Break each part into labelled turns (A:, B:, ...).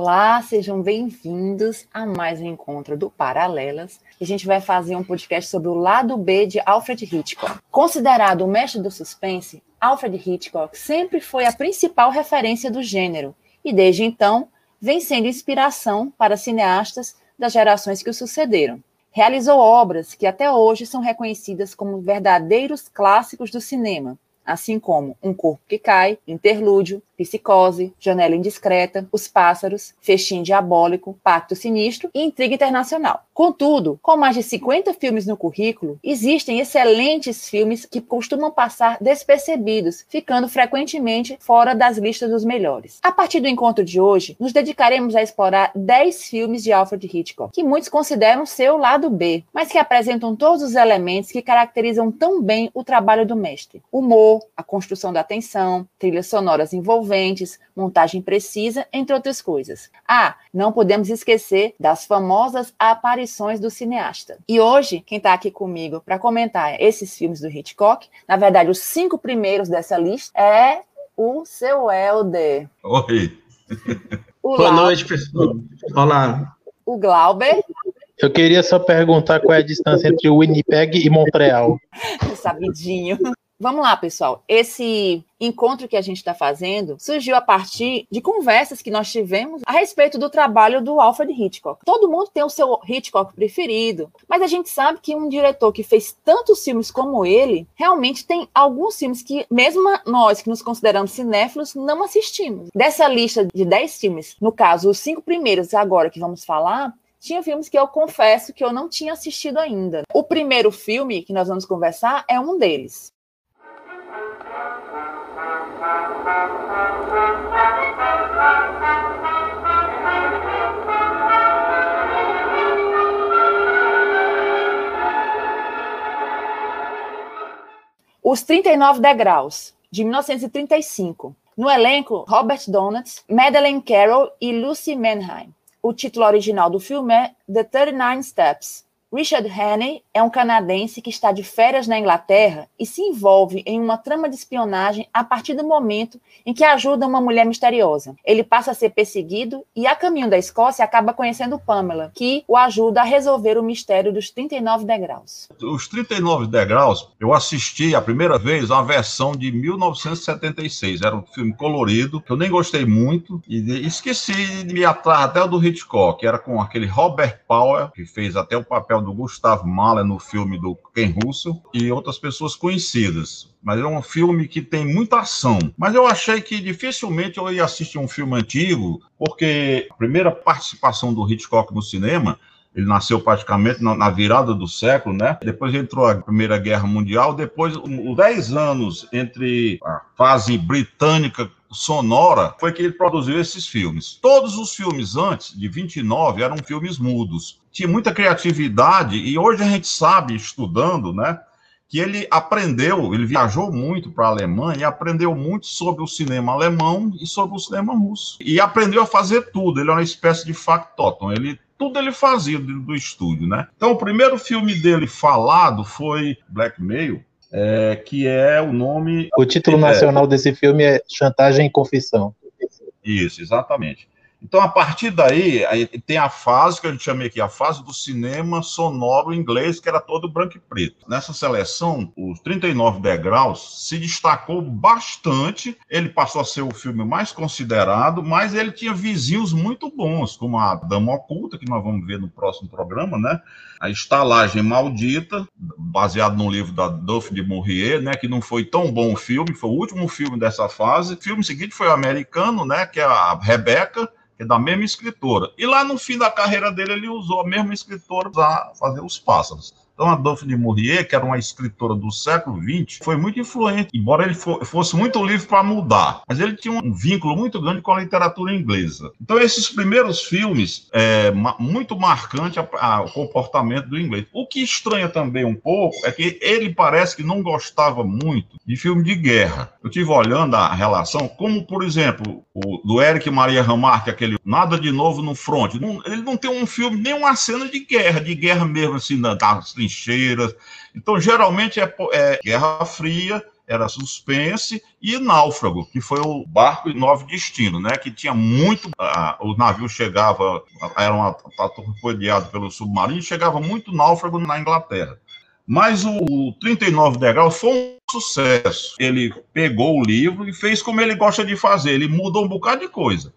A: Olá, sejam bem-vindos a mais um encontro do Paralelas. A gente vai fazer um podcast sobre o lado B de Alfred Hitchcock. Considerado o mestre do suspense, Alfred Hitchcock sempre foi a principal referência do gênero e, desde então, vem sendo inspiração para cineastas das gerações que o sucederam. Realizou obras que até hoje são reconhecidas como verdadeiros clássicos do cinema, assim como Um Corpo que Cai, Interlúdio, Psicose, Janela Indiscreta, Os Pássaros, Festim Diabólico, Pacto Sinistro e Intriga Internacional. Contudo, com mais de 50 filmes no currículo, existem excelentes filmes que costumam passar despercebidos, ficando frequentemente fora das listas dos melhores. A partir do encontro de hoje, nos dedicaremos a explorar 10 filmes de Alfred Hitchcock, que muitos consideram seu lado B, mas que apresentam todos os elementos que caracterizam tão bem o trabalho do mestre: humor, a construção da atenção, trilhas sonoras envolventes envolventes, montagem precisa, entre outras coisas. Ah, não podemos esquecer das famosas aparições do cineasta. E hoje, quem está aqui comigo para comentar esses filmes do Hitchcock, na verdade, os cinco primeiros dessa lista, é o seu Helder.
B: Oi.
C: O Boa noite, pessoal. Olá.
A: O Glauber.
D: Eu queria só perguntar qual é a distância entre Winnipeg e Montreal.
A: Sabidinho. Vamos lá, pessoal. Esse encontro que a gente está fazendo surgiu a partir de conversas que nós tivemos a respeito do trabalho do Alfred Hitchcock. Todo mundo tem o seu Hitchcock preferido, mas a gente sabe que um diretor que fez tantos filmes como ele, realmente tem alguns filmes que, mesmo nós que nos consideramos cinéfilos, não assistimos. Dessa lista de 10 filmes, no caso, os cinco primeiros agora que vamos falar, tinha filmes que eu confesso que eu não tinha assistido ainda. O primeiro filme que nós vamos conversar é um deles. Os 39 Degraus, de 1935. No elenco, Robert Donuts, Madeleine Carroll e Lucy Mannheim. O título original do filme é The 39 Steps, Richard Hannay é um canadense que está de férias na Inglaterra e se envolve em uma trama de espionagem a partir do momento em que ajuda uma mulher misteriosa. Ele passa a ser perseguido e, a caminho da Escócia, acaba conhecendo Pamela, que o ajuda a resolver o mistério dos 39 degraus.
B: Os 39 degraus, eu assisti a primeira vez a versão de 1976. Era um filme colorido, que eu nem gostei muito, e esqueci de me atrás até o do Hitchcock, que era com aquele Robert Powell, que fez até o papel papel do Gustav Mahler no filme do Ken Russell e outras pessoas conhecidas. Mas é um filme que tem muita ação. Mas eu achei que dificilmente eu ia assistir um filme antigo, porque a primeira participação do Hitchcock no cinema ele nasceu praticamente na, virada do século, né? Depois entrou a Primeira Guerra Mundial, depois os 10 anos entre a fase britânica sonora foi que ele produziu esses filmes. Todos os filmes antes, de 29, eram filmes mudos. Tinha muita criatividade e hoje a gente sabe, estudando, né, que ele aprendeu, ele viajou muito para a Alemanha e aprendeu muito sobre o cinema alemão e sobre o cinema russo. E aprendeu a fazer tudo, ele é uma espécie de factotum, ele tudo ele fazia dentro do estúdio, né? Então, o primeiro filme dele falado foi Blackmail, é, que é o nome.
D: O título é, nacional desse filme é Chantagem e Confissão.
B: Isso, exatamente. Então, a partir daí, tem a fase que gente chama aqui, a fase do cinema sonoro inglês, que era todo branco e preto. Nessa seleção, os 39 degraus se destacou bastante. Ele passou a ser o filme mais considerado, mas ele tinha vizinhos muito bons, como a Dama Oculta, que nós vamos ver no próximo programa, né? A Estalagem Maldita, baseado no livro da Duff de Maurier, né? Que não foi tão bom o filme, foi o último filme dessa fase. O filme seguinte foi o americano, né? Que é a Rebeca é da mesma escritora. E lá no fim da carreira dele, ele usou a mesma escritora para fazer Os Pássaros. Então, a Daphne Maurier, que era uma escritora do século XX, foi muito influente, embora ele fosse muito livre para mudar. Mas ele tinha um vínculo muito grande com a literatura inglesa. Então, esses primeiros filmes, é muito marcante o comportamento do inglês. O que estranha também um pouco é que ele parece que não gostava muito de filme de guerra. Eu tive olhando a relação, como, por exemplo, o do Eric Maria Remarque, aquele Nada de Novo no Front. Não, ele não tem um filme, nem uma cena de guerra, de guerra mesmo, assim, das trincheiras. Então, geralmente é, é Guerra Fria, era suspense, e Náufrago, que foi o barco Nove Destino, né? Que tinha muito. O navio chegava, era uma torpedeado pelo submarino, chegava muito náufrago na Inglaterra. Mas o 39 Degraus foi um sucesso. Ele pegou o livro e fez como ele gosta de fazer, ele mudou um bocado de coisa.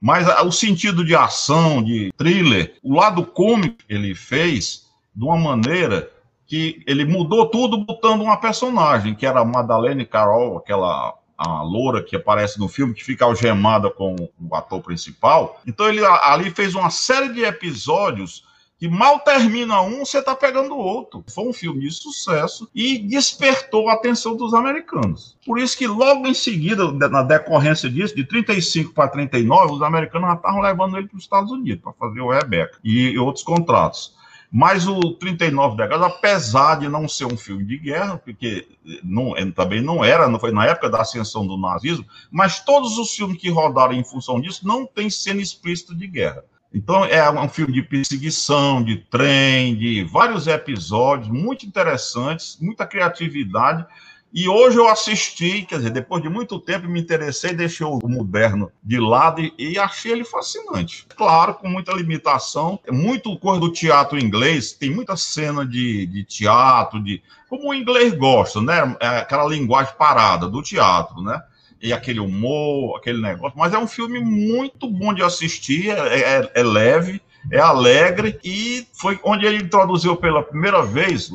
B: Mas o sentido de ação, de thriller, o lado cômico ele fez de uma maneira que ele mudou tudo botando uma personagem, que era a Madeleine Carroll, aquela a loura que aparece no filme, que fica algemada com o ator principal. Então ele ali fez uma série de episódios que mal termina um, você está pegando o outro. Foi um filme de sucesso e despertou a atenção dos americanos. Por isso que logo em seguida, na decorrência disso, de 35 para 39, os americanos já estavam levando ele para os Estados Unidos para fazer o Rebecca e outros contratos. Mas o 39 Degraus, apesar de não ser um filme de guerra, porque não, também não era, não foi na época da ascensão do nazismo, mas todos os filmes que rodaram em função disso não tem cena explícita de guerra. Então é um filme de perseguição, de trem, de vários episódios muito interessantes, muita criatividade e hoje eu assisti, quer dizer, depois de muito tempo me interessei, deixei o moderno de lado e, achei ele fascinante. Claro, com muita limitação, é muito coisa do teatro inglês, tem muita cena de, de teatro, de como o inglês gosta, né? É aquela linguagem parada do teatro, né? E aquele humor, aquele negócio. Mas é um filme muito bom de assistir, é, é, é leve, é alegre e foi onde ele introduziu pela primeira vez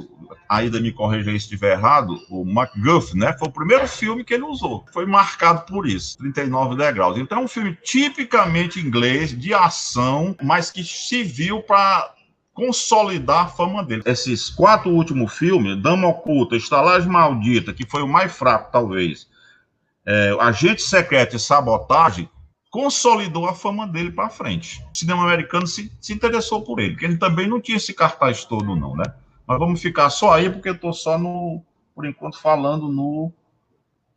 B: ainda me corrija se estiver errado, o MacGuff, né? Foi o primeiro filme que ele usou. Foi marcado por isso, 39 degraus. Então é um filme tipicamente inglês, de ação, mas que se viu para consolidar a fama dele. Esses quatro últimos filmes, Dama Oculta, Estalagem Maldita, que foi o mais fraco, talvez, é, Agente Secreto e Sabotagem, consolidou a fama dele para frente. O cinema americano se, se interessou por ele, porque ele também não tinha esse cartaz todo, não, né? Mas vamos ficar só aí, porque eu estou só no, por enquanto, falando no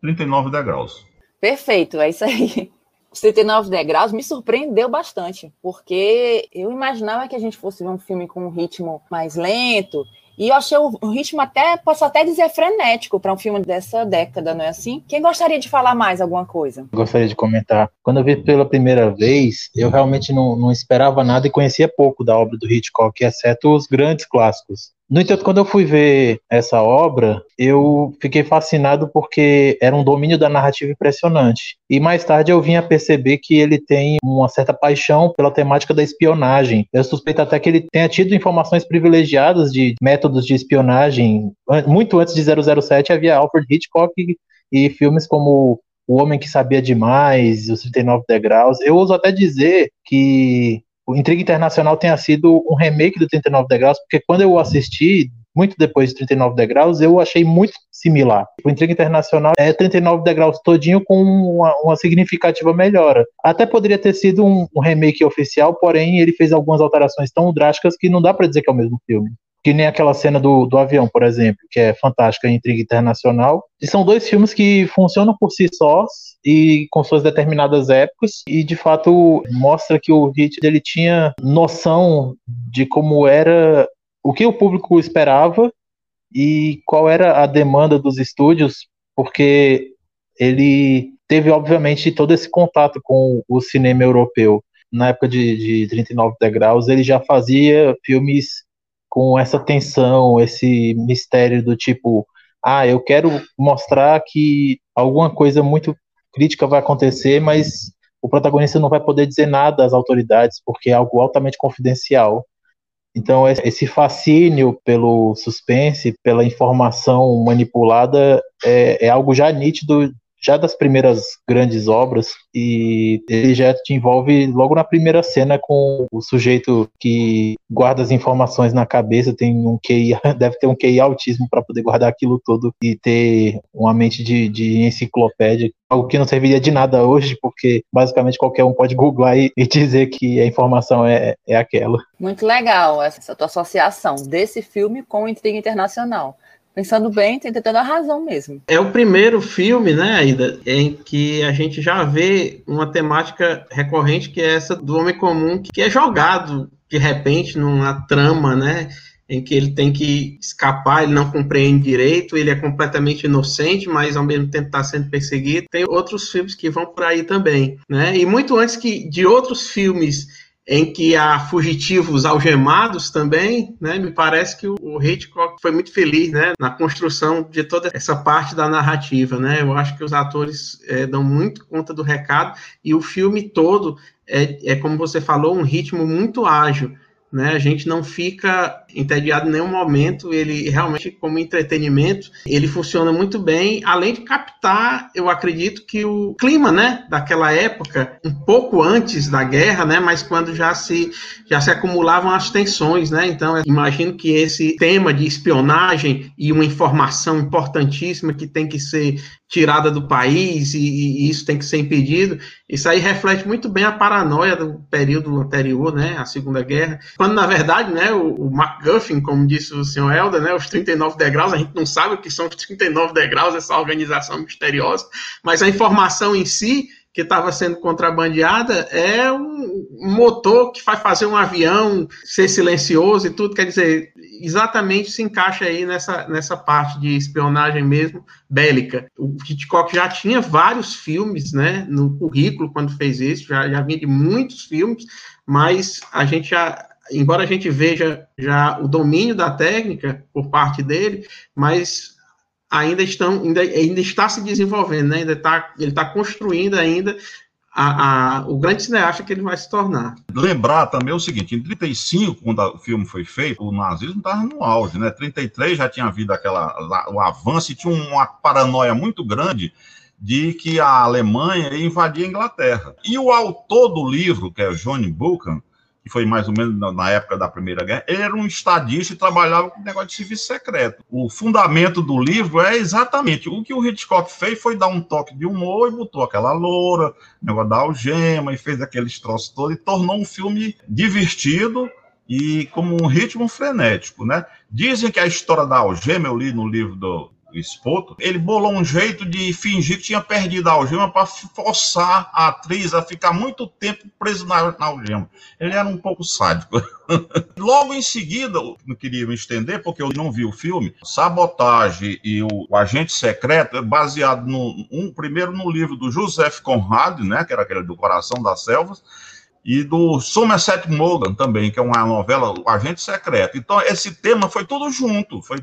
B: 39 degraus.
A: Perfeito, é isso aí. Os 39 degraus me surpreendeu bastante, porque eu imaginava que a gente fosse ver um filme com um ritmo mais lento, e eu achei o ritmo até, posso até dizer, frenético para um filme dessa década, não é assim? Quem gostaria de falar mais alguma coisa?
D: Gostaria de comentar. Quando eu vi pela primeira vez, eu realmente não, não esperava nada e conhecia pouco da obra do Hitchcock, exceto os grandes clássicos. No entanto, quando eu fui ver essa obra, eu fiquei fascinado porque era um domínio da narrativa impressionante. E mais tarde eu vim a perceber que ele tem uma certa paixão pela temática da espionagem. Eu suspeito até que ele tenha tido informações privilegiadas de métodos de espionagem. Muito antes de 007 havia Alfred Hitchcock e filmes como O Homem que Sabia Demais, Os 39 Degraus. Eu ouso até dizer que o Intriga Internacional tenha sido um remake do 39 Degraus, porque quando eu assisti, muito depois de 39 Degraus, eu achei muito similar. O Intriga Internacional é 39 Degraus todinho com uma, uma significativa melhora. Até poderia ter sido um, um remake oficial, porém ele fez algumas alterações tão drásticas que não dá para dizer que é o mesmo filme que nem aquela cena do, do avião, por exemplo, que é fantástica Intriga Internacional. E são dois filmes que funcionam por si sós e com suas determinadas épocas e de fato mostra que o Hit ele tinha noção de como era o que o público esperava e qual era a demanda dos estúdios, porque ele teve obviamente todo esse contato com o cinema europeu. Na época de, de 39 degraus, ele já fazia filmes com essa tensão, esse mistério do tipo, ah, eu quero mostrar que alguma coisa muito crítica vai acontecer, mas o protagonista não vai poder dizer nada às autoridades, porque é algo altamente confidencial. Então, esse fascínio pelo suspense, pela informação manipulada, é, é algo já nítido já das primeiras grandes obras e ele já te envolve logo na primeira cena com o sujeito que guarda as informações na cabeça, tem um QI, deve ter um QI autismo para poder guardar aquilo tudo e ter uma mente de, de enciclopédia, algo que não serviria de nada hoje, porque basicamente qualquer um pode googlar e, e dizer que a informação é, é aquela.
A: Muito legal essa tua associação desse filme com Intriga Internacional. Pensando bem, tem a razão mesmo.
C: É o primeiro filme, né, Aida, em que a gente já vê uma temática recorrente que é essa do homem comum que é jogado de repente numa trama, né? em que ele tem que escapar, ele não compreende direito, ele é completamente inocente, mas ao mesmo tempo está sendo perseguido. Tem outros filmes que vão por aí também, né? E muito antes que de outros filmes em que há fugitivos algemados também, né? Me parece que o Hitchcock foi muito feliz, né? Na construção de toda essa parte da narrativa, né? Eu acho que os atores é, dão muito conta do recado e o filme todo é, é como você falou, um ritmo muito ágil né? A gente não fica entediado em nenhum momento, ele realmente, como entretenimento, ele funciona muito bem, além de captar, eu acredito que o clima, né, daquela época, um pouco antes da guerra, né, mas quando já se, já se acumulavam as tensões, né, então imagino que esse tema de espionagem e uma informação importantíssima que tem que ser tirada do país e, e, isso tem que ser impedido. Isso aí reflete muito bem a paranoia do período anterior, né, a Segunda Guerra, quando na verdade, né, o, o MacGuffin, como disse o senhor Helder, né, os 39 degraus, a gente não sabe o que são os 39 degraus, essa organização misteriosa, mas a informação em si que estava sendo contrabandeada é um motor que faz fazer um avião ser silencioso e tudo, quer dizer, exatamente se encaixa aí nessa, nessa parte de espionagem mesmo bélica. O Hitchcock já tinha vários filmes, né, no currículo quando fez isso, já, já vinha de muitos filmes, mas a gente já embora a gente veja já o domínio da técnica por parte dele, mas ainda estão ainda, ainda está se desenvolvendo, né? ainda está ele está construindo ainda a, a, o grande cineasta que ele vai se tornar.
B: Lembrar também o seguinte, em 35, quando o filme foi feito, o nazismo estava no auge, né? 33 já tinha havido aquela, o avanço e tinha uma paranoia muito grande de que a Alemanha ia invadir a Inglaterra. E o autor do livro, que é o Johnny Buchan, que foi mais ou menos na, época da Primeira Guerra, ele era um estadista e trabalhava com negócio de serviço secreto. O fundamento do livro é exatamente o que o Hitchcock fez foi dar um toque de humor e botou aquela loura, negócio da algema, e fez aqueles troços todos e tornou um filme divertido e como um ritmo frenético, né? Dizem que a história da algema, eu li no livro do, Espoto, ele bolou um jeito de fingir que tinha perdido a algema para forçar a atriz a ficar muito tempo presa na, na algema. Ele era um pouco sádico. Logo em seguida, não queria me estender porque eu não vi o filme, Sabotagem e o, o Agente Secreto é baseado no um, primeiro no livro do Joseph Conrad, né, que era aquele do Coração das Selvas, e do Somerset Maugham também, que é uma novela, O Agente Secreto. Então, esse tema foi tudo junto, foi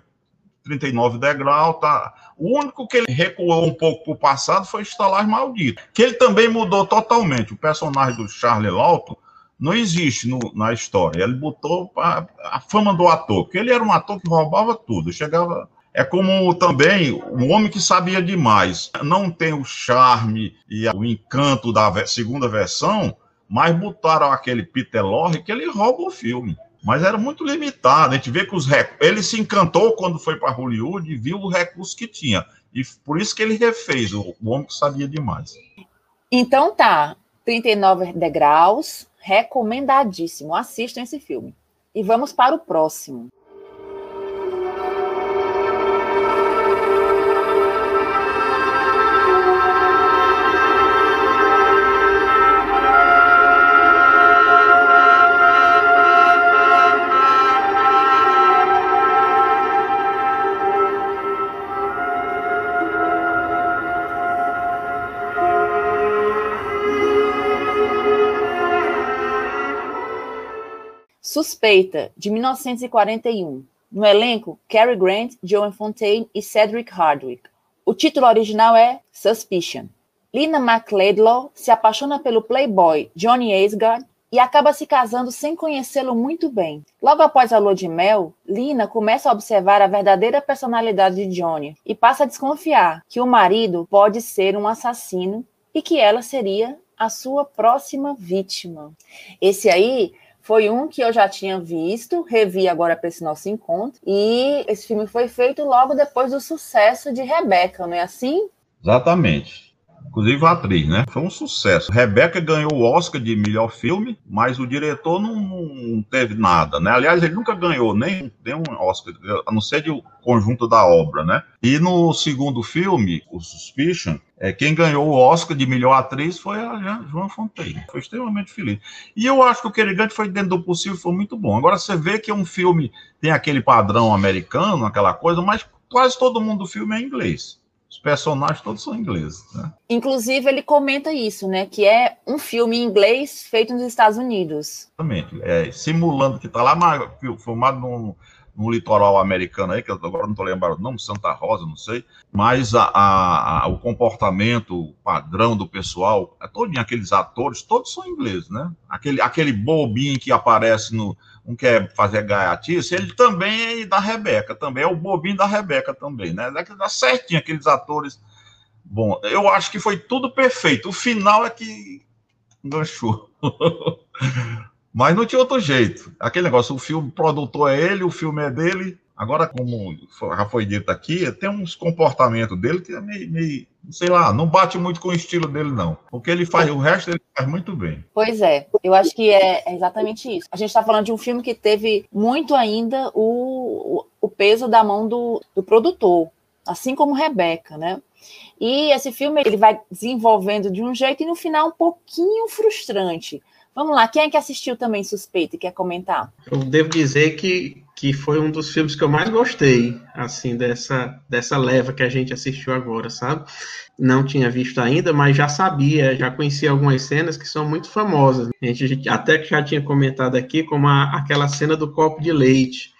B: 39 degraus, tá. O único que ele recuou um pouco para o passado foi Estalagem Maldito, que ele também mudou totalmente. O personagem do Charlie Lawton não existe no, na história. Ele botou a, a fama do ator, porque ele era um ator que roubava tudo. Chegava é como também um homem que sabia demais. Não tem o charme e o encanto da segunda versão, mas botaram aquele Peter Lorre que ele rouba o filme mas era muito limitado. A gente vê que os rec... ele se encantou quando foi para Hollywood e viu o recurso que tinha. E por isso que ele refez, o, o homem que sabia demais.
A: Então tá, 39 degraus, recomendadíssimo. Assistam esse filme. E vamos para o próximo. Suspeita, de 1941. No elenco, Cary Grant, Joan Fontaine e Cedric Hardwick. O título original é Suspicion. Lina McLeodlaw se apaixona pelo playboy Johnny Asgard e acaba se casando sem conhecê-lo muito bem. Logo após a lua de mel, Lina começa a observar a verdadeira personalidade de Johnny e passa a desconfiar que o marido pode ser um assassino e que ela seria a sua próxima vítima. Esse aí foi um que eu já tinha visto, revi agora para esse nosso encontro, e esse filme foi feito logo depois do sucesso de Rebeca, não é assim?
B: Exatamente. Inclusive a atriz, né? Foi um sucesso. Rebeca ganhou o Oscar de melhor filme, mas o diretor não, não teve nada, né? Aliás, ele nunca ganhou nem, nem um Oscar, a não ser de conjunto da obra, né? E no segundo filme, o Suspicion, é, quem ganhou o Oscar de melhor atriz foi a Joan Fontaine. Foi extremamente feliz. E eu acho que o Kerigante foi dentro do possível, foi muito bom. Agora você vê que um filme tem aquele padrão americano, aquela coisa, mas quase todo mundo do filme é inglês. Os personagens todos são ingleses. Né?
A: Inclusive, ele comenta isso, né? Que é um filme em inglês feito nos Estados Unidos.
B: Exatamente. É, simulando que está lá na, filmado num, no litoral americano aí, que eu agora não estou lembrando o nome, Santa Rosa, não sei, mas a, a, a, o comportamento, o padrão do pessoal, é todo aqueles atores, todos são ingleses, né? Aquele, aquele bobinho que aparece no, um quer fazer gaiatice, ele também é da Rebeca, também é o bobinho da Rebeca também, né? Dá certinho aqueles atores. Bom, eu acho que foi tudo perfeito. O final é que enganchou. Mas não tinha outro jeito. Aquele negócio, o filme, o produtor é ele, o filme é dele, Agora, como já foi dito aqui, tem uns comportamentos dele que é meio, meio, sei lá, não bate muito com o estilo dele, não. Porque ele faz, o resto ele faz muito bem.
A: Pois é, eu acho que é exatamente isso. A gente está falando de um filme que teve muito ainda o, o, peso da mão do, do produtor, assim como Rebeca, né? E esse filme ele vai desenvolvendo de um jeito e no final um pouquinho frustrante. Vamos lá, quem é que assistiu também Suspeito e quer comentar?
C: Eu devo dizer que que foi um dos filmes que eu mais gostei, assim, dessa, dessa leva que a gente assistiu agora, sabe? Não tinha visto ainda, mas já sabia, já conhecia algumas cenas que são muito famosas. A gente até que já tinha comentado aqui, como a, aquela cena do copo de leite,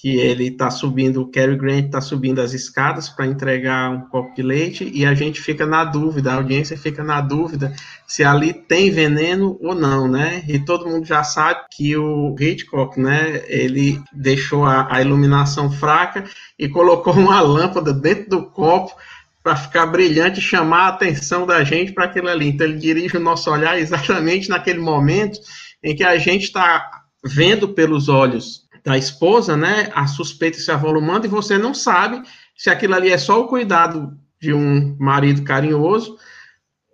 C: que ele está subindo, o Cary Grant está subindo as escadas para entregar um copo de leite e a gente fica na dúvida, a audiência fica na dúvida se ali tem veneno ou não, né? E todo mundo já sabe que o Hitchcock, né, ele deixou a, a iluminação fraca e colocou uma lâmpada dentro do copo para ficar brilhante e chamar a atenção da gente para aquilo ali. Então ele dirige o nosso olhar exatamente naquele momento em que a gente está vendo pelos olhos da esposa, né, a suspeita se avolumando e você não sabe se aquilo ali é só o cuidado de um marido carinhoso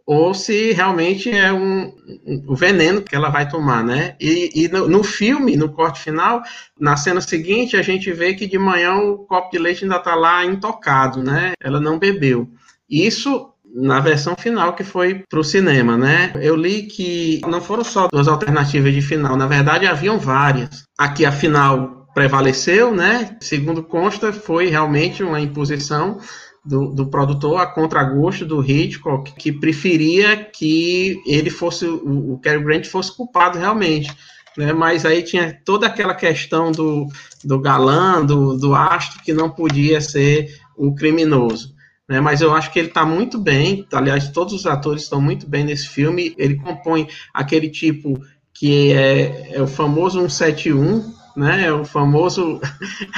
C: ou se realmente é um, um, veneno que ela vai tomar, né? E, e no, no, filme, no corte final, na cena seguinte, a gente vê que de manhã o copo de leite ainda está lá intocado, né? Ela não bebeu. Isso na versão final que foi para o cinema, né? Eu li que não foram só duas alternativas de final, na verdade haviam várias. Aqui a final prevaleceu, né? Segundo consta, foi realmente uma imposição do, do, produtor a contragosto do Hitchcock, que preferia que ele fosse, o, o Cary Grant fosse culpado realmente. Né, mas aí tinha toda aquela questão do, do galã, do, do astro, que não podia ser o criminoso né? Mas eu acho que ele está muito bem. Aliás, todos os atores estão muito bem nesse filme. Ele compõe aquele tipo que é, é o famoso 171, né? É o famoso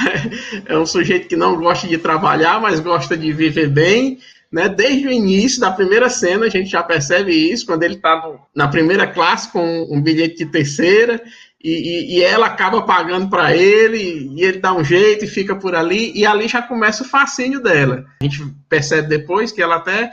C: é um sujeito que não gosta de trabalhar, mas gosta de viver bem. Né? Desde o início da primeira cena, a gente já percebe isso, quando ele está na primeira classe com um bilhete de terceira, e, e, e ela acaba pagando para ele, e ele dá um jeito e fica por ali, e ali já começa o fascínio dela. A gente percebe depois que ela até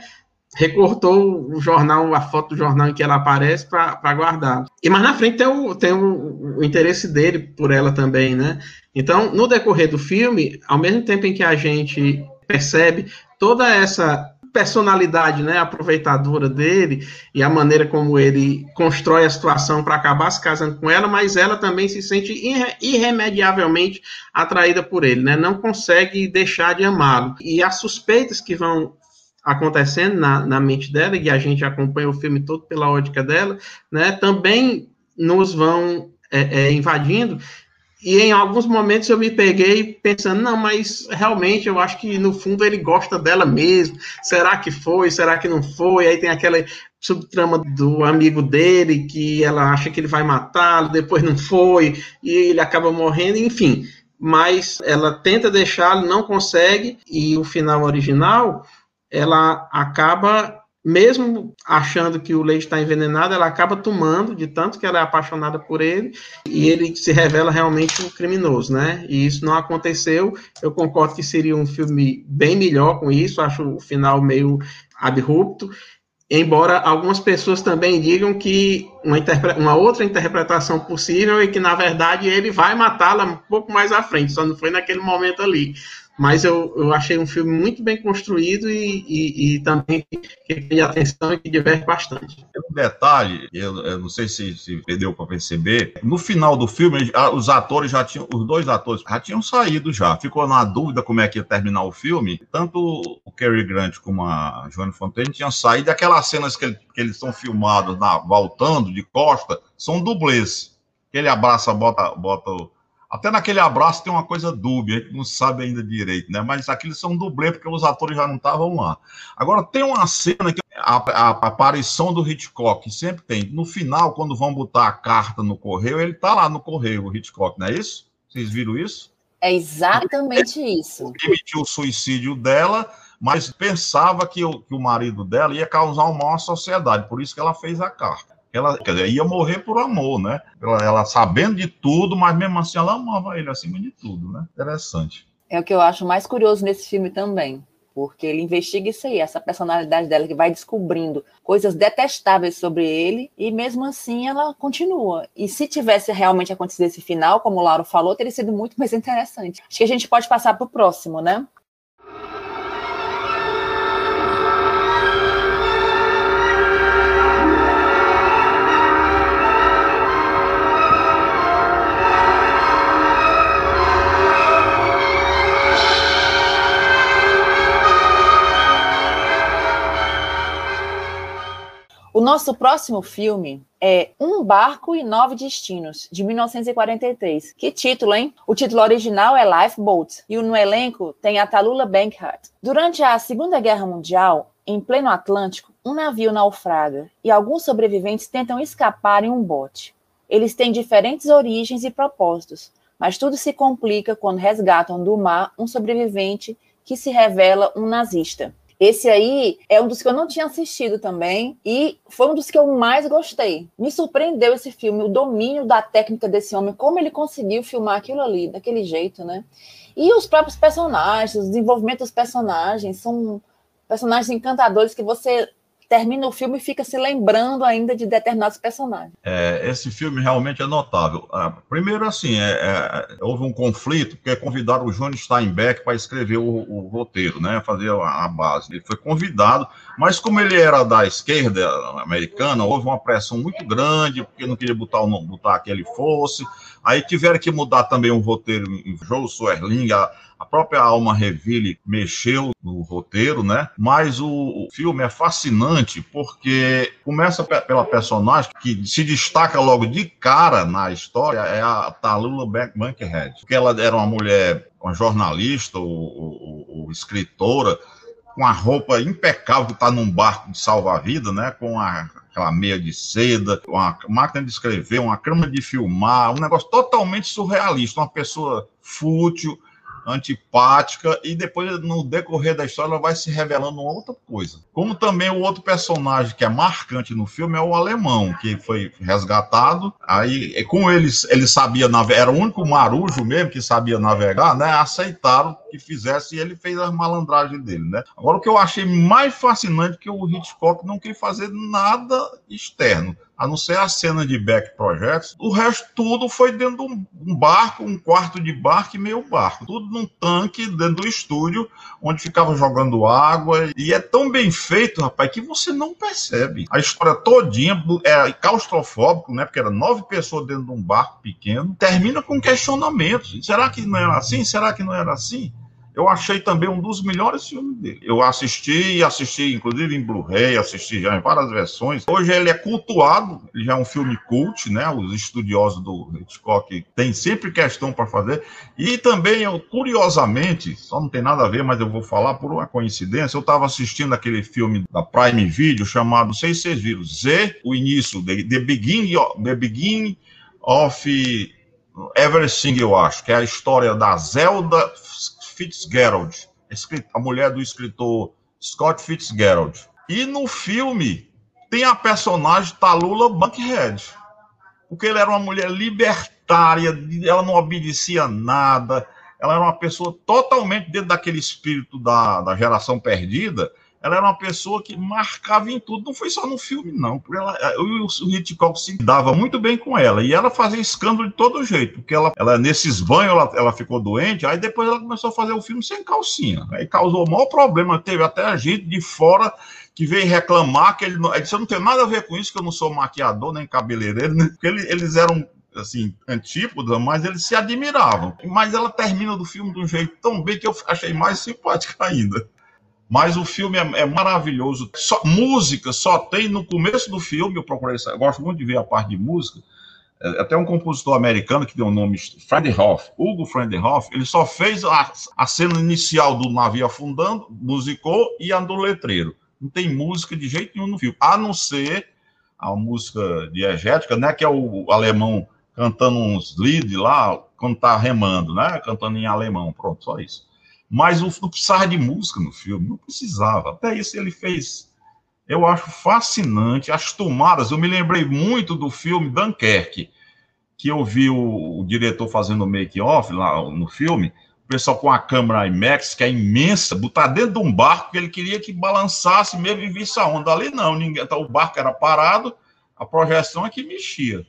C: recortou o jornal, a foto do jornal em que ela aparece para guardar. E mais na frente tem, o, tem o, o, interesse dele por ela também, né? Então, no decorrer do filme, ao mesmo tempo em que a gente percebe toda essa personalidade, né, aproveitadora dele e a maneira como ele constrói a situação para acabar se casando com ela, mas ela também se sente irre irremediavelmente atraída por ele, né? Não consegue deixar de amá-lo. E as suspeitas que vão acontecendo na, na mente dela, e a gente acompanha o filme todo pela ótica dela, né? Também nos vão é, é, invadindo e em alguns momentos eu me peguei pensando, não, mas realmente eu acho que no fundo ele gosta dela mesmo. Será que foi? Será que não foi? Aí tem aquela subtrama do amigo dele que ela acha que ele vai matá-lo, depois não foi, e ele acaba morrendo, enfim. Mas ela tenta deixá-lo, não consegue, e o final original ela acaba mesmo achando que o leite está envenenado, ela acaba tomando, de tanto que ela é apaixonada por ele, e ele se revela realmente um criminoso, né? E isso não aconteceu. Eu concordo que seria um filme bem melhor com isso, acho o final meio abrupto. Embora algumas pessoas também digam que uma, uma, outra interpretação possível é que, na verdade, ele vai matá-la um pouco mais à frente, só não foi naquele momento ali. Mas eu, eu achei um filme muito bem construído e, e, e também que tem atenção e que diverte bastante.
B: Um detalhe, eu, eu não sei se, se perdeu para perceber, no final do filme, os atores já tinham, os dois atores já tinham saído já. Ficou na dúvida como é que ia terminar o filme. Tanto o Cary Grant como a Joanne Fontaine tinham saído. Aquelas cenas que, que eles são filmados na, voltando de costa são dublês. Ele abraça, bota, bota até naquele abraço tem uma coisa dúbia, a gente não sabe ainda direito, né? Mas aqueles são dublê porque os atores já não estavam lá. Agora, tem uma cena que a, a, a, aparição do Hitchcock sempre tem. No final, quando vão botar a carta no correio, ele tá lá no correio, o Hitchcock, não é isso? Vocês viram isso?
A: É exatamente isso.
B: Permitiu o suicídio dela, mas pensava que o, que o marido dela ia causar um mal à sociedade, por isso que ela fez a carta. Ela quer dizer, ia morrer por amor, né? Ela, ela, sabendo de tudo, mas mesmo assim ela amava ele acima de tudo, né? Interessante.
A: É o que eu acho mais curioso nesse filme também, porque ele investiga isso aí, essa personalidade dela que vai descobrindo coisas detestáveis sobre ele e mesmo assim ela continua. E se tivesse realmente acontecido esse final, como o Lauro falou, teria sido muito mais interessante. Acho que a gente pode passar para o próximo, né? Nosso próximo filme é Um Barco e Nove Destinos, de 1943. Que título, hein? O título original é Lifeboat e no elenco tem a Talula Bankheart. Durante a Segunda Guerra Mundial, em pleno Atlântico, um navio naufraga e alguns sobreviventes tentam escapar em um bote. Eles têm diferentes origens e propósitos, mas tudo se complica quando resgatam do mar um sobrevivente que se revela um nazista. Esse aí é um dos que eu não tinha assistido também e foi um dos que eu mais gostei. Me surpreendeu esse filme, o domínio da técnica desse homem, como ele conseguiu filmar aquilo ali, daquele jeito, né? E os próprios personagens, o desenvolvimento dos personagens, são personagens encantadores que você termina o filme e fica se lembrando ainda de determinados personagens.
B: É, esse filme realmente é notável. Ah, primeiro, assim, é, é, houve um conflito, porque convidaram o Johnny Steinbeck para escrever o, o, roteiro, né, fazer a, a, base. Ele foi convidado, mas como ele era da esquerda americana, houve uma pressão muito grande, porque não queria botar, o, botar que ele fosse. Aí tiveram que mudar também o roteiro em Joe Swerling, a, a própria Alma Reville mexeu no roteiro, né? Mas o, o filme é fascinante porque começa pela personagem que se destaca logo de cara na história, é a Talula Bankhead. Porque ela era uma mulher, uma jornalista ou, ou, ou escritora, com a roupa impecável que está num barco de salva-vida, né? Com a, aquela meia de seda, uma máquina de escrever, uma câmera de filmar, um negócio totalmente surrealista, uma pessoa fútil, antipática, e depois, no decorrer da história, ela vai se revelando outra coisa. Como também o outro personagem que é marcante no filme é o alemão, que foi resgatado. Aí, com eles, ele sabia navegar, era o único marujo mesmo que sabia navegar, né? Aceitaram que fizesse e ele fez as malandragens dele, né? Agora, o que eu achei mais fascinante é que o Hitchcock não queria fazer nada externo a não ser a cena de back projects, o resto tudo foi dentro de um barco, um quarto de barco e meio barco. Tudo num tanque dentro do estúdio, onde ficava jogando água. E é tão bem feito, rapaz, que você não percebe. A história todinha é claustrofóbico, né? Porque era nove pessoas dentro de um barco pequeno. Termina com questionamentos. Será que não era assim? Será que não era assim? Eu achei também um dos melhores filmes dele. Eu assisti, assisti inclusive em Blu-ray, assisti já em várias versões. Hoje ele é cultuado, ele já é um filme cult, né? Os estudiosos do Hitchcock têm sempre questão para fazer. E também, eu, curiosamente, só não tem nada a ver, mas eu vou falar por uma coincidência, eu estava assistindo aquele filme da Prime Video chamado, não sei se vocês viram, Z, o início, The, the, the Beginning of Everything, eu acho, que é a história da Zelda Fitzgerald, a mulher do escritor Scott Fitzgerald. E no filme tem a personagem Talula Bankhead, porque ela era uma mulher libertária, ela não obedecia nada, ela era uma pessoa totalmente dentro daquele espírito da, da geração perdida, ela era uma pessoa que marcava em tudo, não foi só no filme, não. Ela, o, o Hitchcock se dava muito bem com ela, e ela fazia escândalo de todo jeito, porque ela, ela nesses banhos ela, ela ficou doente, aí depois ela começou a fazer o filme sem calcinha, aí causou o maior problema, teve até gente de fora que veio reclamar que ele não. Ele disse, eu não tenho nada a ver com isso, que eu não sou maquiador nem cabeleireiro, né? porque ele, eles eram assim, antípoda, mas eles se admiravam. Mas ela termina do filme de um jeito tão bem que eu achei mais simpática ainda. Mas o filme é, é maravilhoso. Só, música só tem no começo do filme. Eu procurei. Eu gosto muito de ver a parte de música. É, até um compositor americano que deu o nome Hoff, Hugo Hoff, ele só fez a, a cena inicial do navio afundando, musicou e andou letreiro. Não tem música de jeito nenhum no filme, a não ser a música diegética, né, que é o alemão cantando uns lead lá, quando tá remando, né, cantando em alemão, pronto, só isso. Mas não precisava de música no filme, não precisava. Até isso ele fez. Eu acho fascinante. As tomadas, eu me lembrei muito do filme Dunkerque, que eu vi o, o diretor fazendo o make-off lá no filme. O pessoal com a câmera IMAX, que é imensa, botar dentro de um barco que ele queria que balançasse mesmo e visse a onda. Ali não, ninguém, então, o barco era parado, a projeção é que mexia,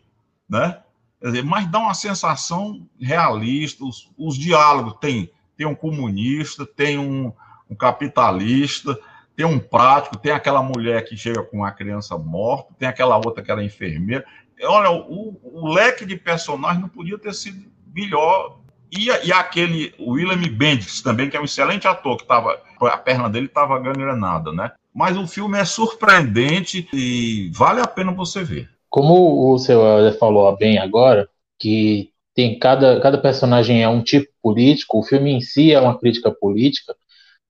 B: né? Quer dizer, mas dá uma sensação realista, os, os diálogos tem tem um comunista, tem um, um capitalista, tem um prático, tem aquela mulher que chega com uma criança morta, tem aquela outra que era enfermeira. Olha, o, o leque de personagens não podia ter sido melhor. E, e aquele William Bendix também, que é um excelente ator, que tava, a perna dele estava gangrenada, né? Mas o filme é surpreendente e vale a pena você ver.
D: Como o seu falou bem agora, que tem cada, cada personagem é um tipo político, o filme em si é uma crítica política,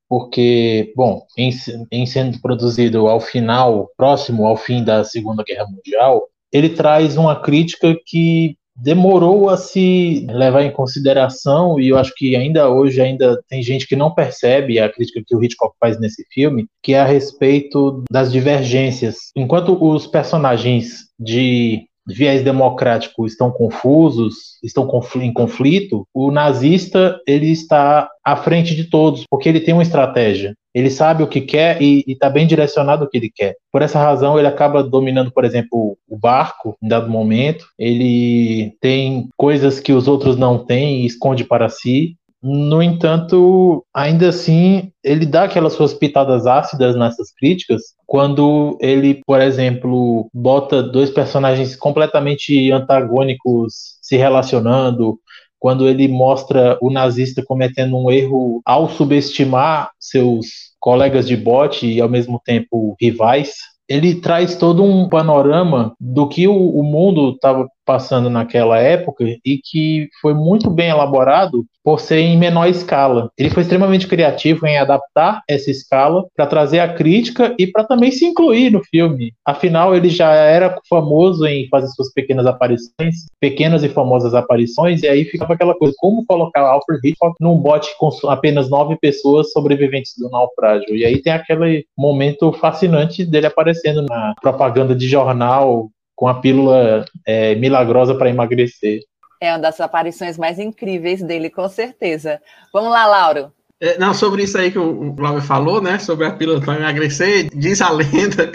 D: porque, bom, em, em sendo produzido ao final, próximo ao fim da Segunda Guerra Mundial, ele traz uma crítica que demorou a se levar em consideração e eu acho que ainda hoje ainda tem gente que não percebe a crítica que o Hitchcock faz nesse filme, que é a respeito das divergências. Enquanto os personagens de viés democrático estão confusos, estão em conflito, o nazista ele está à frente de todos, porque ele tem uma estratégia. Ele sabe o que quer e está bem direcionado o que ele quer. Por essa razão, ele acaba dominando, por exemplo, o barco em dado momento. Ele tem coisas que os outros não têm e esconde para si. No entanto, ainda assim, ele dá aquelas suas pitadas ácidas nessas críticas, quando ele, por exemplo, bota dois personagens completamente antagônicos se relacionando, quando ele mostra o nazista cometendo um erro ao subestimar seus colegas de bote e ao mesmo tempo rivais, ele traz todo um panorama do que o, o mundo estava passando naquela época e que foi muito bem elaborado por ser em menor escala. Ele foi extremamente criativo em adaptar essa escala para trazer a crítica e para também se incluir no filme. Afinal, ele já era famoso em fazer suas pequenas aparições, pequenas e famosas aparições, e aí ficava aquela coisa: como colocar Alfred Hitchcock num bote com apenas nove pessoas sobreviventes do naufrágio? E aí tem aquele momento fascinante dele aparecendo na propaganda de jornal com a pílula é, milagrosa para emagrecer.
A: É uma das aparições mais incríveis dele, com certeza. Vamos lá, Lauro.
C: É, não, sobre isso aí que o Lauro falou, né? Sobre a pílula para emagrecer, diz a lenda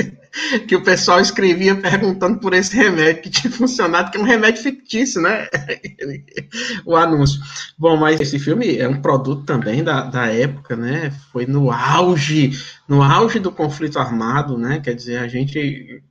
C: que o pessoal escrevia perguntando por esse remédio que tinha funcionado, que é um remédio fictício, né? o anúncio. Bom, mas esse filme é um produto também da, da época, né? Foi no auge, no auge do conflito armado, né? Quer dizer, a gente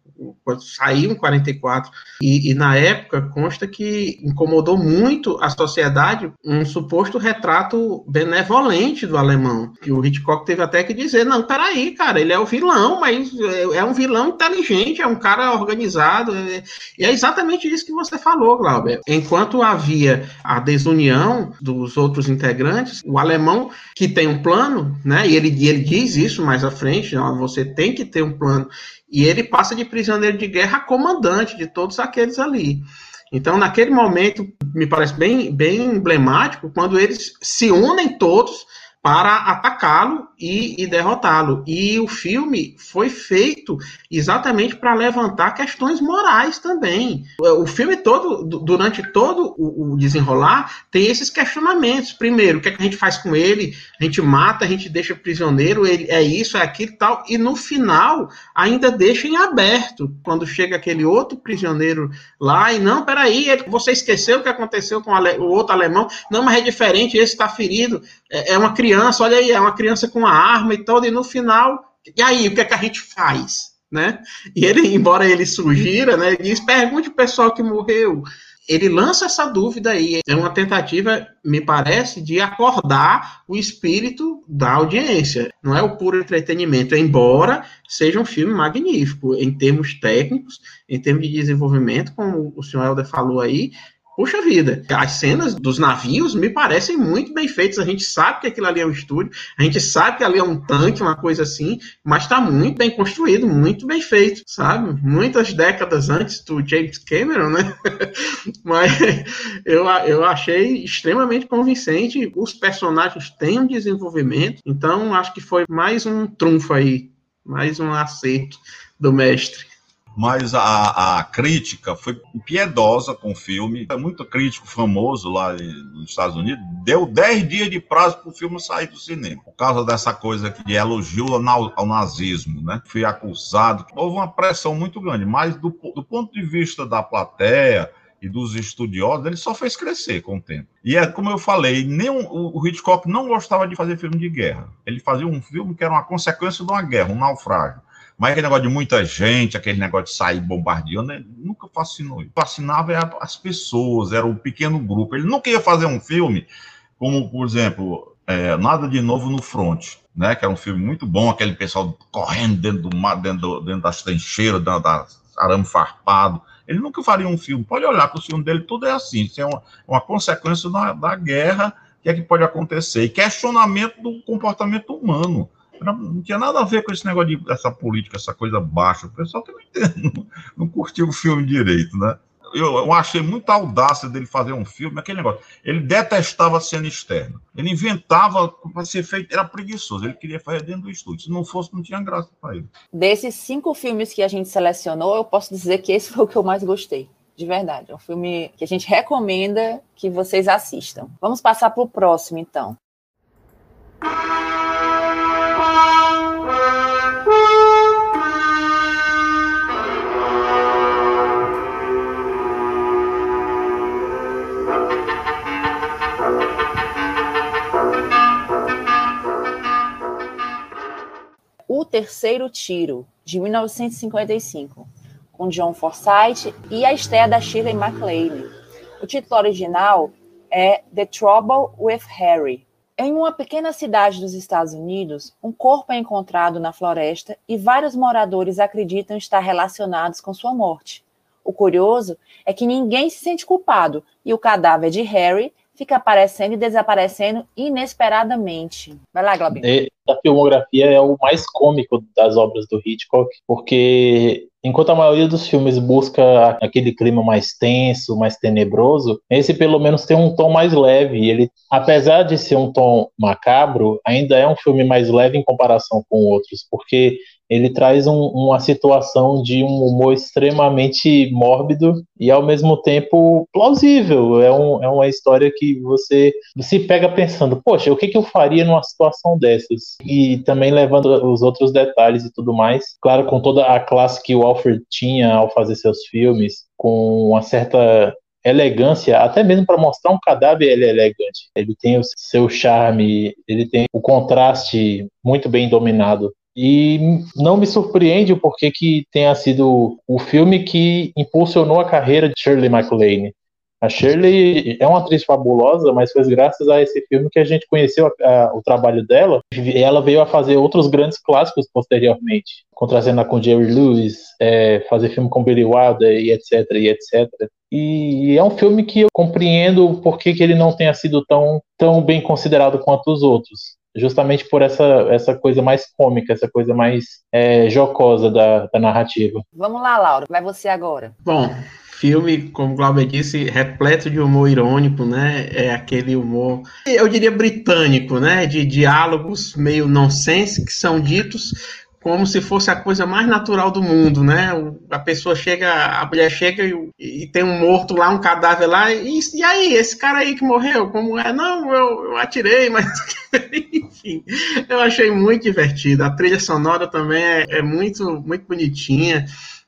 C: saiu em 44, e, e, na época consta que incomodou muito a sociedade um suposto retrato benevolente do alemão, que o Hitchcock teve até que dizer, não, peraí, cara, ele é o vilão, mas é, é um vilão inteligente, é um cara organizado, é, e é exatamente isso que você falou, Glauber. Enquanto havia a desunião dos outros integrantes, o alemão que tem um plano, né, e ele, ele diz isso mais à frente, ó, você tem que ter um plano, e ele passa de prisioneiro de guerra a comandante de todos aqueles ali. Então, naquele momento, me parece bem, bem emblemático, quando eles se unem todos para atacá-lo e, e derrotá-lo. E o filme foi feito exatamente para levantar questões morais também. O filme todo, durante todo o desenrolar, tem esses questionamentos. Primeiro, o que, é que a gente faz com ele? A gente mata, a gente deixa prisioneiro, ele é isso, é aquilo tal. E no final, ainda deixa em aberto. Quando chega aquele outro prisioneiro lá e não, peraí, você esqueceu o que aconteceu com o outro alemão? Não, mas é diferente, esse está ferido. É, é uma criança criança, olha aí, é uma criança com uma arma e tal, e no final, e aí, o que é que a gente faz? Né? E ele, embora ele sugira, né, ele diz, pergunte o pessoal que morreu. Ele lança essa dúvida aí. É uma tentativa, me parece, de acordar o espírito da audiência. Não é o puro entretenimento, embora seja um filme magnífico em termos técnicos, em termos de desenvolvimento, como o senhor Helder falou aí, Puxa vida, as cenas dos navios me parecem muito bem feitas. A gente sabe que aquilo ali é um estúdio, a gente sabe que ali é um tanque, uma coisa assim, mas está muito bem construído, muito bem feito, sabe? Muitas décadas antes do James Cameron, né? mas eu, eu achei extremamente convincente. Os personagens têm um desenvolvimento, então acho que foi mais um trunfo aí, mais um acerto do mestre
B: mas a, a, crítica foi piedosa com o filme. É muito crítico famoso lá nos Estados Unidos deu 10 dias de prazo para o filme sair do cinema, por causa dessa coisa que elogiou ao nazismo, né? Fui acusado. Houve uma pressão muito grande, mas do, do ponto de vista da plateia e dos estudiosos, ele só fez crescer com o tempo. E é como eu falei, nem o Hitchcock não gostava de fazer filme de guerra. Ele fazia um filme que era uma consequência de uma guerra, um naufrágio. Mas aquele negócio de muita gente, aquele negócio de sair bombardeando, né, nunca fascinou. Fascinava as pessoas, era um pequeno grupo. Ele nunca ia fazer um filme como, por exemplo, é, Nada de Novo no Front, né, que era um filme muito bom, aquele pessoal correndo dentro do mar, dentro, dentro das trincheiras, dentro das arame farpado. Ele nunca faria um filme. Pode olhar que o filme dele tudo é assim. Isso é uma, uma consequência da, da guerra que é que pode acontecer. E questionamento do comportamento humano. Não, tinha nada a ver com esse negócio de essa política, essa coisa baixa. O pessoal não, não curtiu o filme direito, né? Eu, eu, achei muita audácia dele fazer um filme, aquele negócio. Ele detestava a cena externa. Ele inventava para ser feito, era preguiçoso. Ele queria fazer dentro do estúdio. Se não fosse, não tinha graça para ele.
A: Desses cinco filmes que a gente selecionou, eu posso dizer que esse foi o que eu mais gostei. De verdade. É um filme que a gente recomenda que vocês assistam. Vamos passar para o próximo, então. Terceiro Tiro, de 1955, com John Forsythe e a estreia da Shirley MacLaine. O título original é The Trouble with Harry. Em uma pequena cidade dos Estados Unidos, um corpo é encontrado na floresta e vários moradores acreditam estar relacionados com sua morte. O curioso é que ninguém se sente culpado e o cadáver de Harry fica aparecendo e desaparecendo inesperadamente. Vai lá, Globinho.
D: É, a filmografia é o mais cômico das obras do Hitchcock, porque enquanto a maioria dos filmes busca aquele clima mais tenso, mais tenebroso, esse pelo menos tem um tom mais leve. Ele, apesar de ser um tom macabro, ainda é um filme mais leve em comparação com outros, porque ele traz um, uma situação de um humor extremamente mórbido e ao mesmo tempo plausível. É, um, é uma história que você se pega pensando, poxa, o que, que eu faria numa situação dessas? E também levando os outros detalhes e tudo mais. Claro, com toda a classe que o Alfred tinha ao fazer seus filmes, com uma certa elegância, até mesmo para mostrar um cadáver, ele é elegante. Ele tem o seu charme, ele tem o contraste muito bem dominado. E não me surpreende o porquê que tenha sido o filme que impulsionou a carreira de Shirley MacLaine. A Shirley é uma atriz fabulosa, mas foi graças a esse filme que a gente conheceu a, a, o trabalho dela. E ela veio a fazer outros grandes clássicos posteriormente, contracendo com Jerry Lewis, é, fazer filme com Billy Wilder e etc, e etc. E é um filme que eu compreendo por que ele não tenha sido tão, tão bem considerado quanto os outros justamente por essa, essa coisa mais cômica, essa coisa mais é, jocosa da, da narrativa.
A: Vamos lá, Laura, vai você agora.
C: Bom, filme, como o Glauber disse, repleto de humor irônico, né? É aquele humor, eu diria britânico, né? De diálogos meio nonsense que são ditos como se fosse a coisa mais natural do mundo, né? A pessoa chega, a mulher chega e, e tem um morto lá, um cadáver lá, e, e, aí, esse cara aí que morreu, como é? Não, eu, eu atirei, mas enfim, eu achei muito divertido. A trilha sonora também é, é muito, muito bonitinha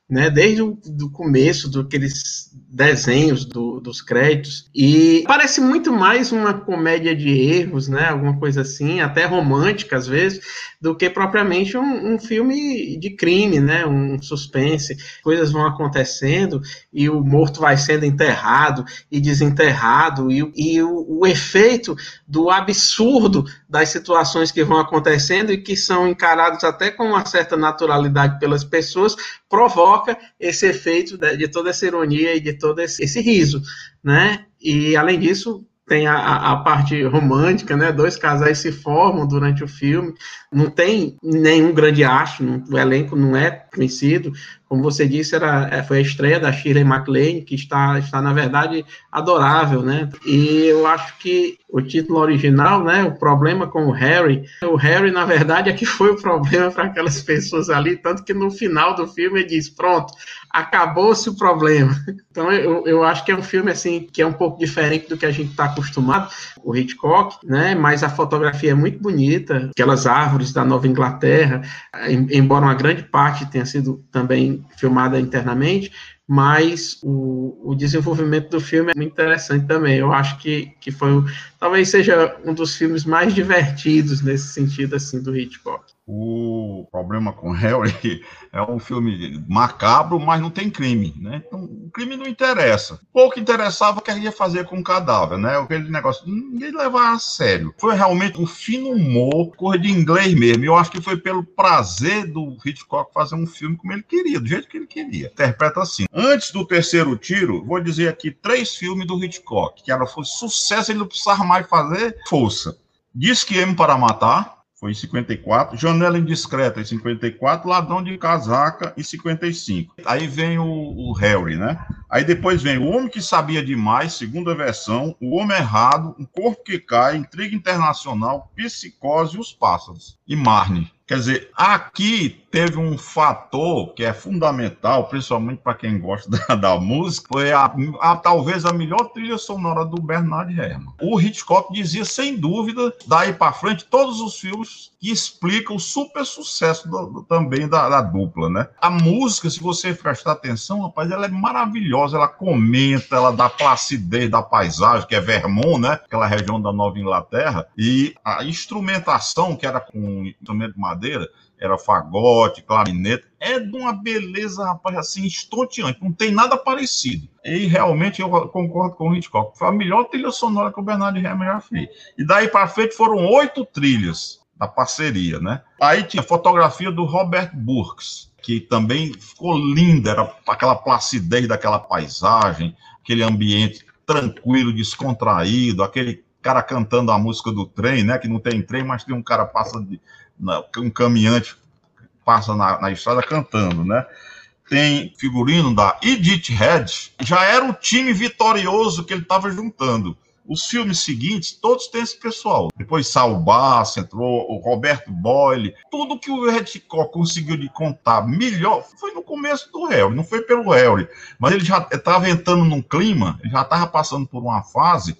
C: né, desde o do começo, daqueles desenhos do, dos créditos, e parece muito mais uma comédia de erros, né, alguma coisa assim, até romântica às vezes, do que propriamente um, um filme de crime, né, um suspense. Coisas vão acontecendo e o morto vai sendo enterrado e desenterrado, e, e o, o efeito do absurdo das situações que vão acontecendo e que são encarados até com uma certa naturalidade pelas pessoas, provoca esse efeito de toda essa ironia e de todo esse, esse riso, né? E além disso, tem a, a, parte romântica, né? Dois casais se formam durante o filme. Não tem nenhum grande acho, o elenco não é conhecido. Como você disse, era, é, foi a estreia da Shirley MacLaine, que está, está, na verdade, adorável, né? E eu acho que o título original, né? O problema com o Harry. O Harry, na verdade, é que foi o problema para aquelas pessoas ali, tanto que no final do filme ele diz: pronto, acabou-se o problema. Então eu, eu acho que é um filme assim que é um pouco diferente do que a gente está acostumado, o Hitchcock, né? Mas a fotografia é muito bonita, aquelas árvores da Nova Inglaterra, embora uma grande parte tenha sido também filmada internamente, mas o, o, desenvolvimento do filme é muito interessante também. Eu acho que, que foi, talvez seja um dos filmes mais divertidos nesse sentido, assim, do Hitchcock.
B: O problema com Harry é um filme macabro, mas não tem crime, né? Então, o crime não interessa. Pouco interessava o que ele ia fazer com o cadáver, né? Aquele negócio, ninguém levar a sério. Foi realmente um fino humor, coisa de inglês mesmo. Eu acho que foi pelo prazer do Hitchcock fazer um filme como ele queria, do jeito que ele queria. Interpreta assim. Antes do terceiro tiro, vou dizer aqui três filmes do Hitchcock, que era foi sucesso, ele não precisava mais fazer força. Diz que M para matar, foi em 54. Janela Indiscreta, em 54. Ladrão de Casaca, em 55. Aí vem o, o Harry, né? Aí depois vem O Homem que Sabia Demais, segunda versão. O Homem Errado, Um Corpo que Cai, Intriga Internacional, Psicose os Pássaros. E Marne. Quer dizer, aqui teve um fator que é fundamental, principalmente para quem gosta da, da música, foi a, a, talvez a melhor trilha sonora do Bernard Herrmann. O Hitchcock dizia, sem dúvida, daí para frente, todos os filmes que explicam o super sucesso do, do, também da, da, dupla, né? A música, se você prestar atenção, rapaz, ela é maravilhosa, ela comenta, ela dá placidez da paisagem, que é Vermont, né? Aquela região da Nova Inglaterra, e a instrumentação, que era com instrumento de madeira, era fagote, clarinete, é de uma beleza, rapaz, assim, estonteante, não tem nada parecido. E realmente eu concordo com o Hitchcock, foi a melhor trilha sonora que o Bernard Herrmann já fez. E daí para frente foram oito trilhas da parceria, né? Aí tinha fotografia do Robert Burks, que também ficou linda, era aquela placidez daquela paisagem, aquele ambiente tranquilo, descontraído, aquele cara cantando a música do trem, né? Que não tem trem, mas tem um cara passa de, um caminhante passa na, na estrada cantando, né? Tem figurino da Edith Head, já era o time vitorioso que ele estava juntando. Os filmes seguintes, todos têm esse pessoal. Depois Saul Bass entrou, o Roberto Boyle. Tudo que o Hitchcock conseguiu de contar melhor foi no começo do Harry, não foi pelo Harry. Mas ele já estava entrando num clima, já estava passando por uma fase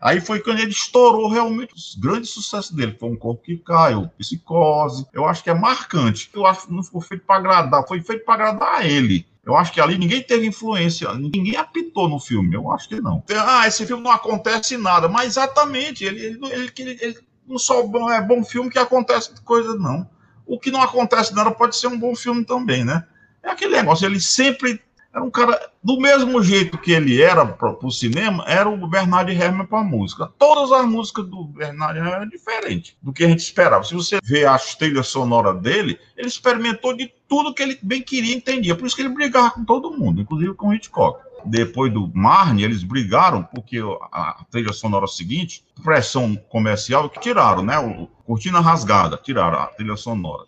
B: Aí foi quando ele estourou realmente os grandes sucessos dele. Foi um corpo que caiu, psicose. Eu acho que é marcante. Eu acho que não foi feito para agradar, foi feito para agradar a ele. Eu acho que ali ninguém teve influência, ninguém apitou no filme. Eu acho que não. Ah, esse filme não acontece nada. Mas exatamente, ele, ele, ele, ele não só é bom filme que acontece coisa, não. O que não acontece nada pode ser um bom filme também, né? É aquele negócio, ele sempre era um cara, do mesmo jeito que ele era para o cinema, era o Bernard Herrmann para a música. Todas as músicas do Bernard Herrmann eram diferentes do que a gente esperava. Se você vê as trilhas sonoras dele, ele experimentou de tudo que ele bem queria e entendia. Por isso que ele brigava com todo mundo, inclusive com Hitchcock. Depois do Marne, eles brigaram porque a trilha sonora seguinte, pressão comercial, que tiraram, né? O Cortina Rasgada, tiraram a trilha sonora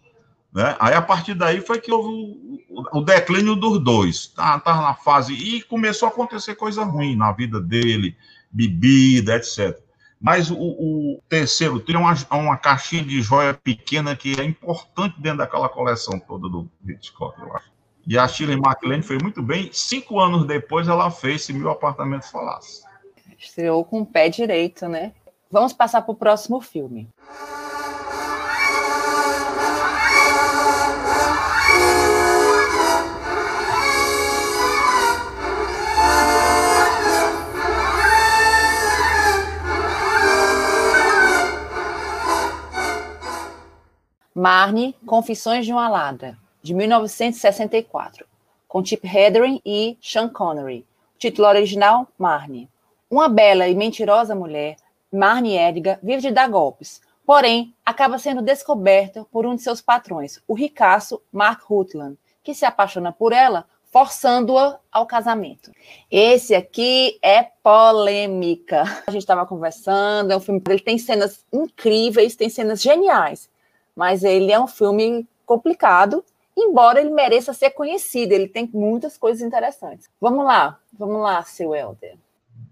B: Né? Aí a partir daí foi que houve o, o declínio dos dois. Tá, tá na fase. E começou a acontecer coisa ruim na vida dele, bebida, etc. Mas o, o terceiro tem uma, uma caixinha de joia pequena que é importante dentro daquela coleção toda do Hitchcock, eu acho. E a Shirley MacLaine foi muito bem. Cinco anos depois, ela fez Se Mil Apartamentos Falasse.
A: Estreou com o pé direito, né? Vamos passar para o próximo filme. Marnie, Confissões de uma Ladra, de 1964, com Chip Hedren e Sean Connery. O título original, Marnie. Uma bela e mentirosa mulher, Marnie Edgar, vive de dar golpes, porém acaba sendo descoberta por um de seus patrões, o ricaço Mark Rutland, que se apaixona por ela, forçando-a ao casamento. Esse aqui é polêmica. A gente estava conversando, é um filme, ele tem cenas incríveis, tem cenas geniais mas ele é um filme complicado, embora ele mereça ser conhecido, ele tem muitas coisas interessantes. Vamos lá, vamos lá, seu Helder.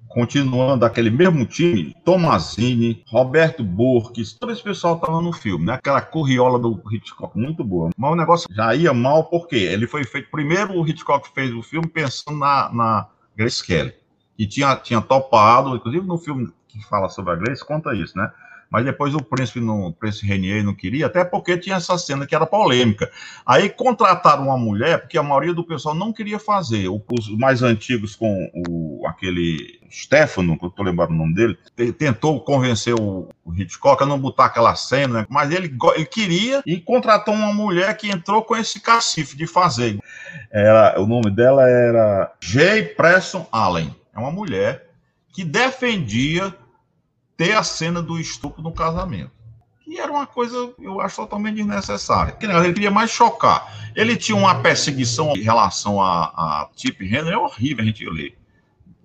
B: Continuando aquele mesmo time, Tomazini, Roberto Burques, todo esse pessoal estava no filme, né? Aquela corriola do Hitchcock, muito boa. Mas o negócio já ia mal porque ele foi feito. Primeiro, o Hitchcock fez o filme pensando na, na Grace Kelly, que tinha, tinha topado, inclusive no filme que fala sobre a Grace, conta isso, né? Mas depois o príncipe, não, o príncipe Renier não queria, até porque tinha essa cena que era polêmica. Aí contrataram uma mulher, porque a maioria do pessoal não queria fazer. Os mais antigos com o, aquele Stefano, que eu estou lembrando o nome dele, tentou convencer o, Hitchcock a não botar aquela cena, né? mas ele, ele queria e contratou uma mulher que entrou com esse cacife de fazer. Era, o nome dela era Jay Preston Allen. É uma mulher que defendia ter a cena do estupro no casamento. Que era uma coisa, eu acho, totalmente desnecessária. Ele queria mais chocar. Ele tinha uma perseguição em relação a, a Chip Henry, é horrível a gente ler.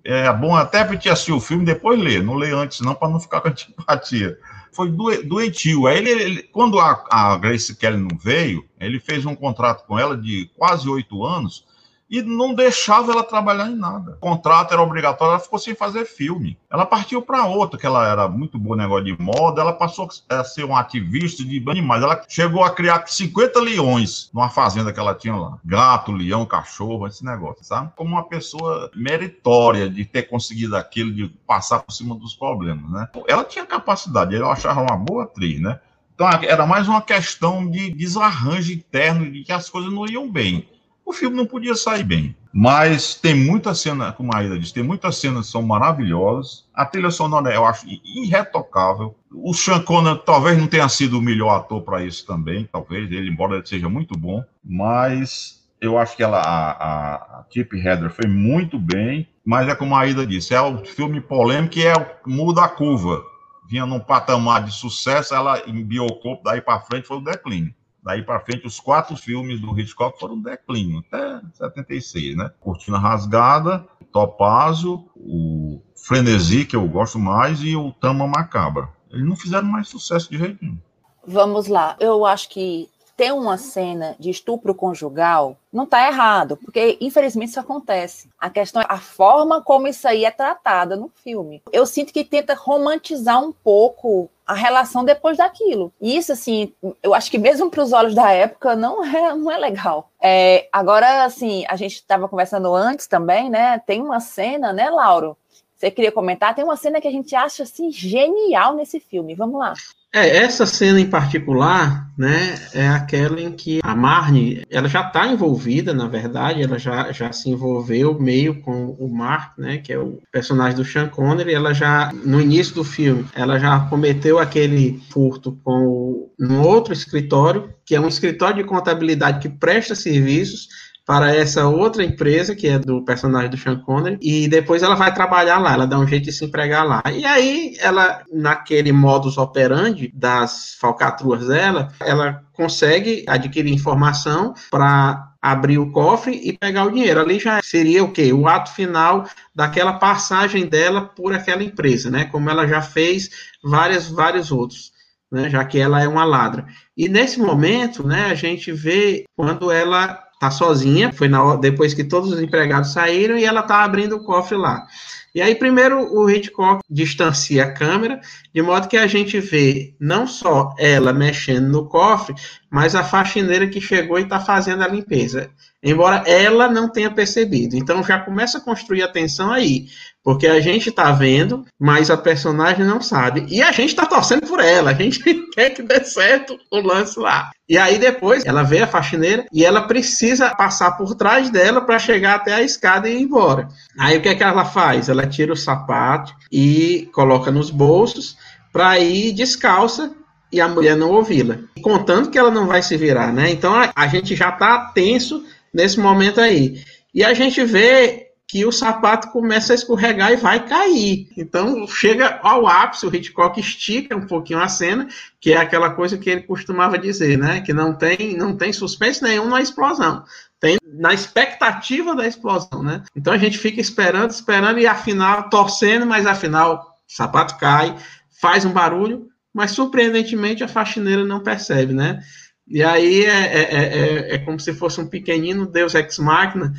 B: É bom até gente assistir o filme depois ler, não ler antes não, para não ficar com antipatia. Foi doentio. Aí ele, ele quando a, a Grace Kelly não veio, ele fez um contrato com ela de quase oito anos, e não deixava ela trabalhar em nada. O contrato era obrigatório, ela ficou sem fazer filme. Ela partiu para outra, que ela era muito boa negócio de moda, ela passou a ser uma ativista de animais. Ela chegou a criar 50 leões numa fazenda que ela tinha lá. Gato, leão, cachorro, esse negócio, sabe? Como uma pessoa meritória de ter conseguido aquilo, de passar por cima dos problemas, né? Ela tinha capacidade, eu achava uma boa atriz, né? Então era mais uma questão de desarranjo interno, de que as coisas não iam bem o filme não podia sair bem. Mas tem muita cena, como a Aida disse, tem muitas cenas que são maravilhosas. A trilha sonora eu acho irretocável. O Sean Connery talvez não tenha sido o melhor ator para isso também, talvez, ele, embora ele seja muito bom. Mas eu acho que ela, a, a Chip Heather foi muito bem. Mas é como a Aida disse, é o filme polêmico que é, muda a curva. Vinha num patamar de sucesso, ela embiocou, daí para frente foi o declínio. Daí para frente, os quatro filmes do Hitchcock foram declínio, até 76, né? Cortina Rasgada, Topázio, o Frenesi, que eu gosto mais, e o Tama Macabra. Eles não fizeram mais sucesso de jeito nenhum.
A: Vamos lá. Eu acho que ter uma cena de estupro conjugal não está errado, porque infelizmente isso acontece. A questão é a forma como isso aí é tratada no filme. Eu sinto que tenta romantizar um pouco a relação depois daquilo. E isso, assim, eu acho que mesmo para os olhos da época não é, não é legal. É, agora, assim, a gente estava conversando antes também, né? Tem uma cena, né, Lauro? Você queria comentar? Tem uma cena que a gente acha assim genial nesse filme. Vamos lá.
C: É, essa cena em particular, né, é aquela em que a Marnie, ela já está envolvida, na verdade, ela já, já se envolveu meio com o Mark, né, que é o personagem do Sean Connery, ela já, no início do filme, ela já cometeu aquele furto com o, um outro escritório, que é um escritório de contabilidade que presta serviços para essa outra empresa, que é do personagem do Sean Connery, e depois ela vai trabalhar lá, ela dá um jeito de se empregar lá. E aí, ela, naquele modus operandi das falcatruas dela, ela consegue adquirir informação para abrir o cofre e pegar o dinheiro. Ali já seria o quê? O ato final daquela passagem dela por aquela empresa, né? Como ela já fez várias, vários outros. né, já que ela é uma ladra. E nesse momento, né, a gente vê quando ela tá sozinha, foi na, depois que todos os empregados saíram e ela tá abrindo o cofre lá. E aí, primeiro, o Hitchcock distancia a câmera, de modo que a gente vê não só ela mexendo no cofre, mas a faxineira que chegou e está fazendo a limpeza. Embora ela não tenha percebido. Então já começa a construir a tensão aí. Porque a gente está vendo, mas a personagem não sabe. E a gente está torcendo por ela. A gente quer que dê certo o lance lá. E aí depois ela vê a faxineira e ela precisa passar por trás dela para chegar até a escada e ir embora. Aí o que é que ela faz? Ela tira o sapato e coloca nos bolsos para ir descalça e a mulher não ouvi-la. Contando que ela não vai se virar, né? Então a, a gente já está tenso nesse momento aí. E a gente vê que o sapato começa a escorregar e vai cair. Então chega ao ápice, o Hitchcock estica um pouquinho a cena, que é aquela coisa que ele costumava dizer, né? Que não tem, não tem suspense nenhum na explosão. Tem na expectativa da explosão, né? Então a gente fica esperando, esperando e afinal torcendo, mas afinal o sapato cai, faz um barulho, mas surpreendentemente a faxineira não percebe, né? E aí é, é, é, é como se fosse um pequenino Deus Ex Machina,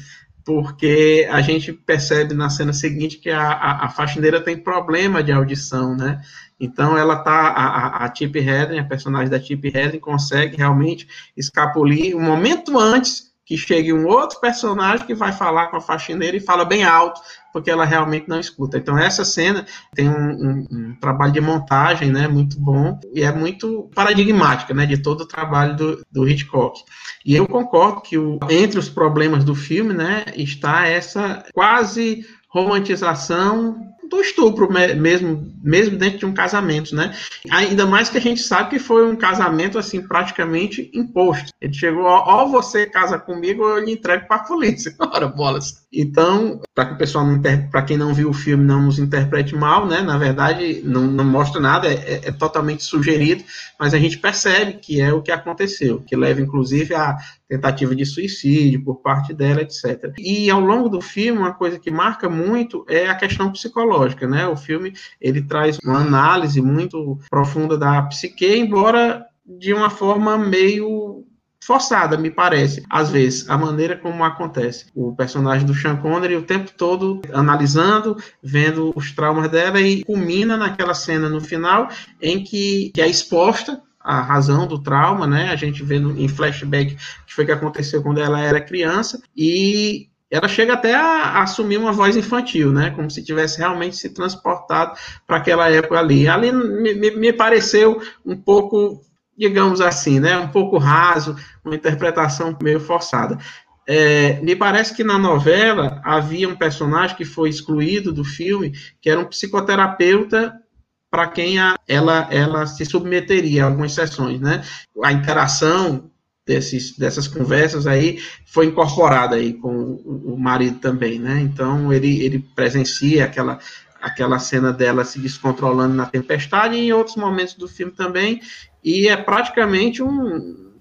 C: porque a gente percebe na cena seguinte que a, a, a faxineira tem problema de audição, né? Então ela tá, a, a Chip Hedren, a personagem da Chip Hedren, consegue realmente escapulir um momento antes que chegue um outro personagem que vai falar com a faxineira e fala bem alto, porque ela realmente não escuta. Então, essa cena tem um, um, um, trabalho de montagem né, muito bom e é muito paradigmática né, de todo o trabalho do, do Hitchcock. E eu concordo que o, entre os problemas do filme né, está essa quase romantização do estupro mesmo, mesmo dentro de um casamento, né? Ainda mais que a gente sabe que foi um casamento assim praticamente imposto. Ele chegou, ó, você casa comigo, eu lhe entrego para a polícia. Ora, bolas. Então, para que o pessoal para quem não viu o filme não nos interprete mal, né? Na verdade, não, não mostra nada, é, é, é, totalmente sugerido, mas a gente percebe que é o que aconteceu, que leva inclusive a tentativa de suicídio por parte dela, etc. E ao longo do filme, uma coisa que marca muito é a questão psicológica, né? O filme ele traz uma análise muito profunda da psique, embora de uma forma meio forçada, me parece, às vezes, a maneira como acontece. O personagem do Sean Connery o tempo todo analisando, vendo os traumas dela e culmina naquela cena no final em que, que é exposta a razão do trauma, né? A gente vê em flashback que foi que aconteceu quando ela era criança e ela chega até a, a assumir uma voz infantil, né? Como se tivesse realmente se transportado para aquela época ali. Ali me, me, me pareceu um pouco digamos assim, né, um pouco raso, uma interpretação meio forçada. É, me parece que na novela havia um personagem que foi excluído do filme, que era um psicoterapeuta para quem a, ela, ela se submeteria a algumas sessões, né? A interação desses, dessas conversas aí foi incorporada aí com o, marido também, né? Então ele, ele presencia aquela aquela cena dela se descontrolando na tempestade e em outros momentos do filme também e é praticamente um,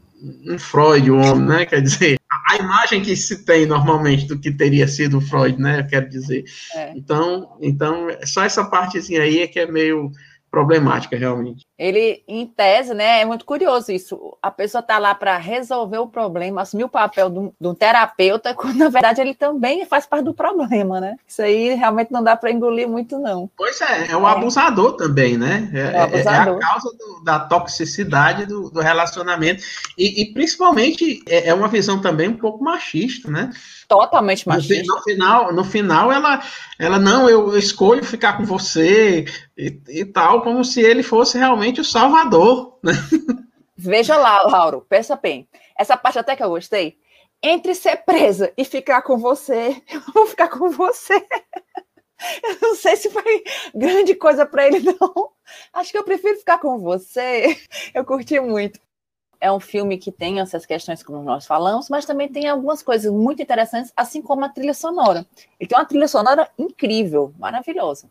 C: um Freud, um homem, né? Quer dizer, a imagem que se tem normalmente do que teria sido o Freud, né? Quero dizer. É. Então, então, só essa partezinha aí é que é meio problemática, realmente.
A: Ele, em tese, né, é muito curioso isso. A pessoa está lá para resolver o problema, assumir o papel de um, um, terapeuta, quando na verdade ele também faz parte do problema, né? Isso aí realmente não dá para engolir muito, não.
C: Pois é, é o é. abusador também, né? É, é, abusador. é a causa do, da toxicidade do, do relacionamento. E, e principalmente é, é uma visão também um pouco machista, né?
A: totalmente machista.
C: No, final, no final ela, ela não, eu escolho ficar com você e, e tal, como se ele fosse realmente o salvador, né?
A: Veja lá, Lauro, pensa bem. Essa parte até que eu gostei. Entre ser presa e ficar com você, eu vou ficar com você. Eu não sei se foi grande coisa para ele, não. Acho que eu prefiro ficar com você. Eu curti muito é um filme que tem essas questões como nós falamos, mas também tem algumas coisas muito interessantes, assim como a trilha sonora. Ele tem uma trilha sonora incrível, maravilhosa.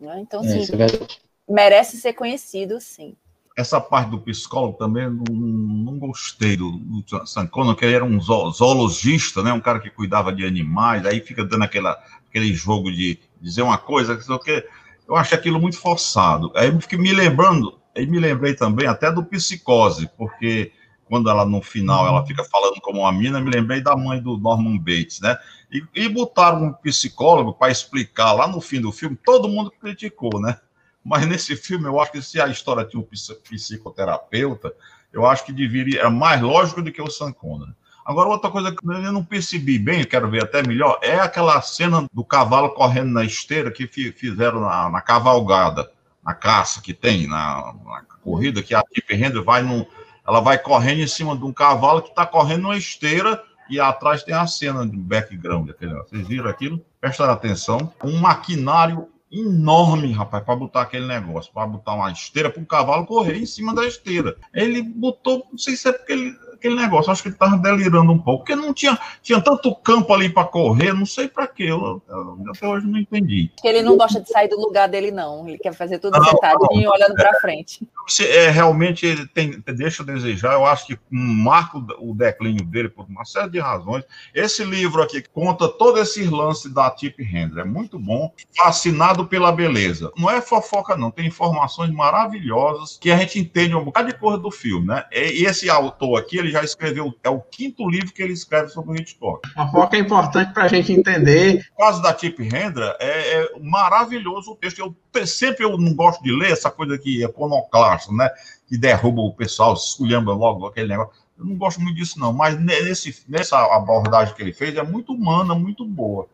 A: Né? Então, é, assim, é merece ser conhecido, sim.
B: Essa parte do psicólogo também não, não gostei do, do Sancona, que ele era um zoologista, né? um cara que cuidava de animais, aí fica dando aquela, aquele jogo de dizer uma coisa, que eu acho aquilo muito forçado. Aí eu fiquei me lembrando E me lembrei também até do Psicose, porque quando ela no final ela fica falando como uma mina, me lembrei da mãe do Norman Bates, né? E, e botaram um psicólogo para explicar lá no fim do filme, todo mundo criticou, né? Mas nesse filme eu acho que se a história tinha um psicoterapeuta, eu acho que deveria é mais lógico do que o Sancona. Agora, outra coisa que eu não percebi bem, quero ver até melhor, é aquela cena do cavalo correndo na esteira que fizeram na, na cavalgada, na caça que tem, na, na corrida, que a Tip Render vai num, ela vai correndo em cima de um cavalo que está correndo numa esteira e atrás tem a cena do background. Vocês viram aquilo? Prestaram atenção. Um maquinário enorme, rapaz, para botar aquele negócio, para botar uma esteira para o cavalo correr em cima da esteira. Ele botou, não sei se é porque ele aquele negócio. Acho que ele estava delirando um pouco, porque não tinha, tinha tanto campo ali para correr, não sei para quê. Eu, eu, até hoje não entendi.
A: Ele não gosta de sair do lugar dele, não. Ele quer fazer tudo sentadinho, olhando para frente.
B: É, realmente ele tem, deixa a desejar. Eu acho que marca o declínio dele por uma série de razões. Esse livro aqui conta todo esse lance da Tip Hendler. É muito bom, fascinado pela beleza. Não é fofoca, não. Tem informações maravilhosas que a gente entende um bocado de coisa do filme, né? E esse autor aqui, ele já escreveu, é o quinto livro que ele escreve sobre o Hitchcock.
C: Uma foca é importante para a gente entender.
B: O caso da Tip Hendra é, é, maravilhoso o texto. Eu sempre eu não gosto de ler essa coisa que é iconoclasta, né? Que derruba o pessoal, esculhamba logo aquele negócio. Eu não gosto muito disso, não. Mas nesse, nessa abordagem que ele fez é muito humana, muito boa.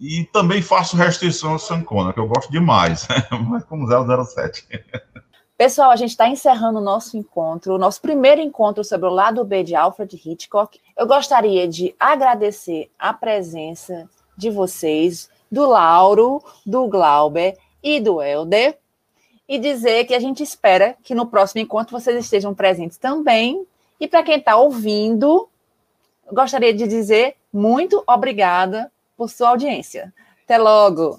B: E também faço restrição ao Sancona, que eu gosto demais, mas como 007.
A: Pessoal, a gente está encerrando o nosso encontro, o nosso primeiro encontro sobre o lado B de Alfred Hitchcock. Eu gostaria de agradecer a presença de vocês, do Lauro, do Glauber e do Helder, e dizer que a gente espera que no próximo encontro vocês estejam presentes também. E para quem está ouvindo, gostaria de dizer muito obrigada por sua audiência. Até logo!